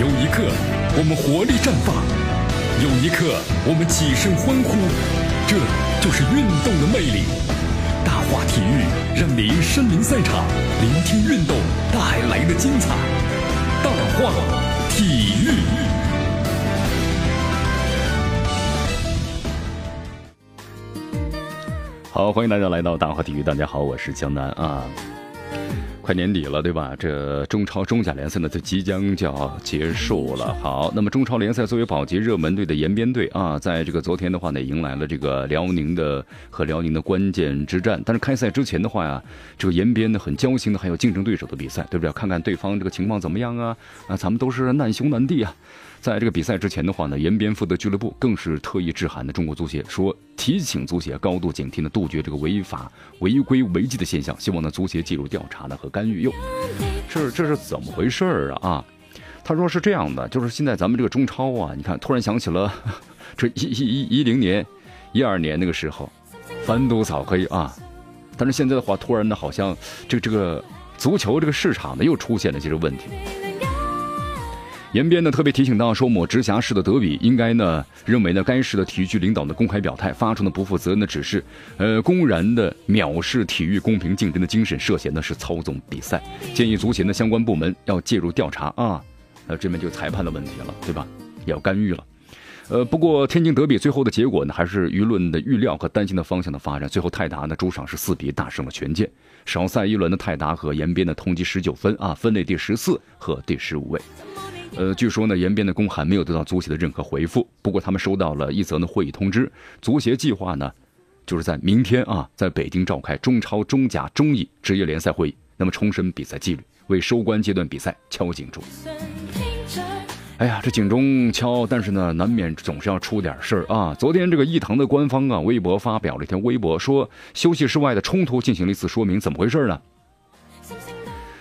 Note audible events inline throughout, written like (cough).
有一刻我们活力绽放，有一刻我们起身欢呼，这就是运动的魅力。大话体育让您身临赛场，聆听运动带来的精彩。大话体育。好，欢迎大家来到大话体育。大家好，我是江南啊。快年底了，对吧？这中超、中甲联赛呢，就即将就要结束了。好，那么中超联赛作为保级热门队的延边队啊，在这个昨天的话呢，迎来了这个辽宁的和辽宁的关键之战。但是开赛之前的话呀，这个延边呢很焦心的，还有竞争对手的比赛，对不对？看看对方这个情况怎么样啊？啊，咱们都是难兄难弟啊。在这个比赛之前的话呢，延边负责俱乐部更是特意致函的中国足协，说提醒足协高度警惕呢，杜绝这个违法违规违纪的现象，希望呢足协介入调查呢和干预。哟，这这是怎么回事儿啊？啊，他说是这样的，就是现在咱们这个中超啊，你看突然想起了 (laughs) 这一一一一零年、一二年那个时候，反赌扫黑啊，但是现在的话，突然呢，好像这个这个足球这个市场呢又出现了这问题。延边呢特别提醒到说，某直辖市的德比应该呢认为呢该市的体育局领导的公开表态，发出呢不负责任的指示，呃，公然的藐视体育公平竞争的精神，涉嫌呢是操纵比赛，建议足协的相关部门要介入调查啊，那这边就裁判的问题了，对吧？要干预了，呃，不过天津德比最后的结果呢，还是舆论的预料和担心的方向的发展，最后泰达呢主场是四比大胜了权健，少赛一轮的泰达和延边的同积十九分啊，分列第十四和第十五位。呃，据说呢，延边的公函没有得到足协的任何回复。不过他们收到了一则呢会议通知，足协计划呢，就是在明天啊，在北京召开中超、中甲、中乙职业联赛会议，那么重申比赛纪律，为收官阶段比赛敲警钟。哎呀，这警钟敲，但是呢，难免总是要出点事儿啊。昨天这个伊藤的官方啊微博发表了一条微博，说休息室外的冲突进行了一次说明，怎么回事呢？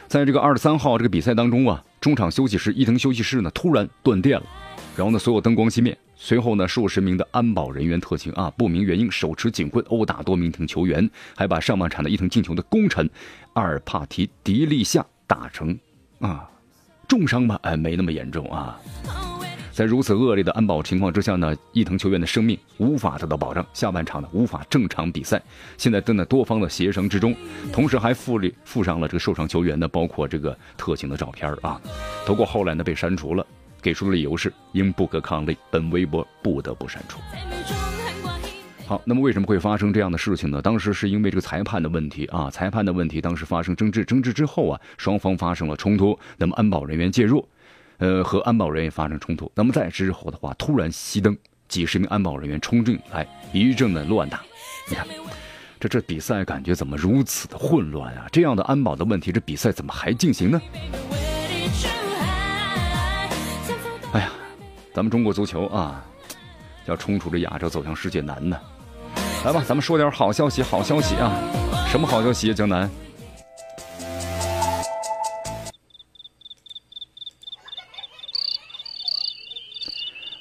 在这个二十三号这个比赛当中啊，中场休息时伊藤休息室呢突然断电了，然后呢所有灯光熄灭，随后呢数十名的安保人员特勤啊不明原因手持警棍殴打多名藤球员，还把上半场的伊藤进球的功臣阿尔帕提迪利夏打成啊重伤吧？哎，没那么严重啊。在如此恶劣的安保情况之下呢，伊藤球员的生命无法得到保障，下半场呢无法正常比赛。现在正在多方的协商之中，同时还附了附上了这个受伤球员呢，包括这个特警的照片啊。不过后来呢被删除了，给出的理由是因不可抗力，本微博不得不删除。好，那么为什么会发生这样的事情呢？当时是因为这个裁判的问题啊，裁判的问题，当时发生争执，争执之后啊，双方发生了冲突，那么安保人员介入。呃，和安保人员发生冲突，那么在之后的话，突然熄灯，几十名安保人员冲进来，一阵的乱打。你看，这这比赛感觉怎么如此的混乱啊？这样的安保的问题，这比赛怎么还进行呢？哎呀，咱们中国足球啊，要冲出这亚洲走向世界难呢。来吧，咱们说点好消息，好消息啊！什么好消息，江南？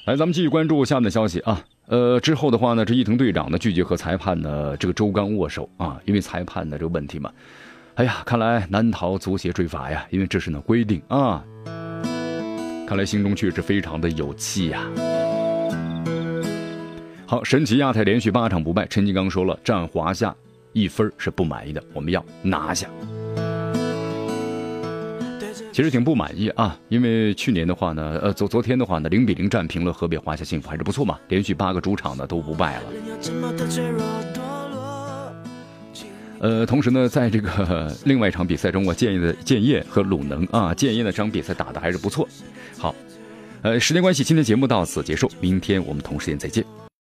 来，咱们继续关注下面的消息啊。呃，之后的话呢，这伊藤队长呢拒绝和裁判呢这个周刚握手啊，因为裁判的这个问题嘛。哎呀，看来难逃足协追罚呀，因为这是呢规定啊。看来心中确实非常的有气呀。好，神奇亚太连续八场不败，陈金刚说了，战华夏一分是不满意的，我们要拿下。其实挺不满意啊，因为去年的话呢，呃，昨昨天的话呢，零比零战平了河北华夏幸福，还是不错嘛，连续八个主场呢都不败了。呃，同时呢，在这个另外一场比赛中，我建议的建业和鲁能啊，建业那场比赛打的还是不错。好，呃，时间关系，今天节目到此结束，明天我们同时间再见。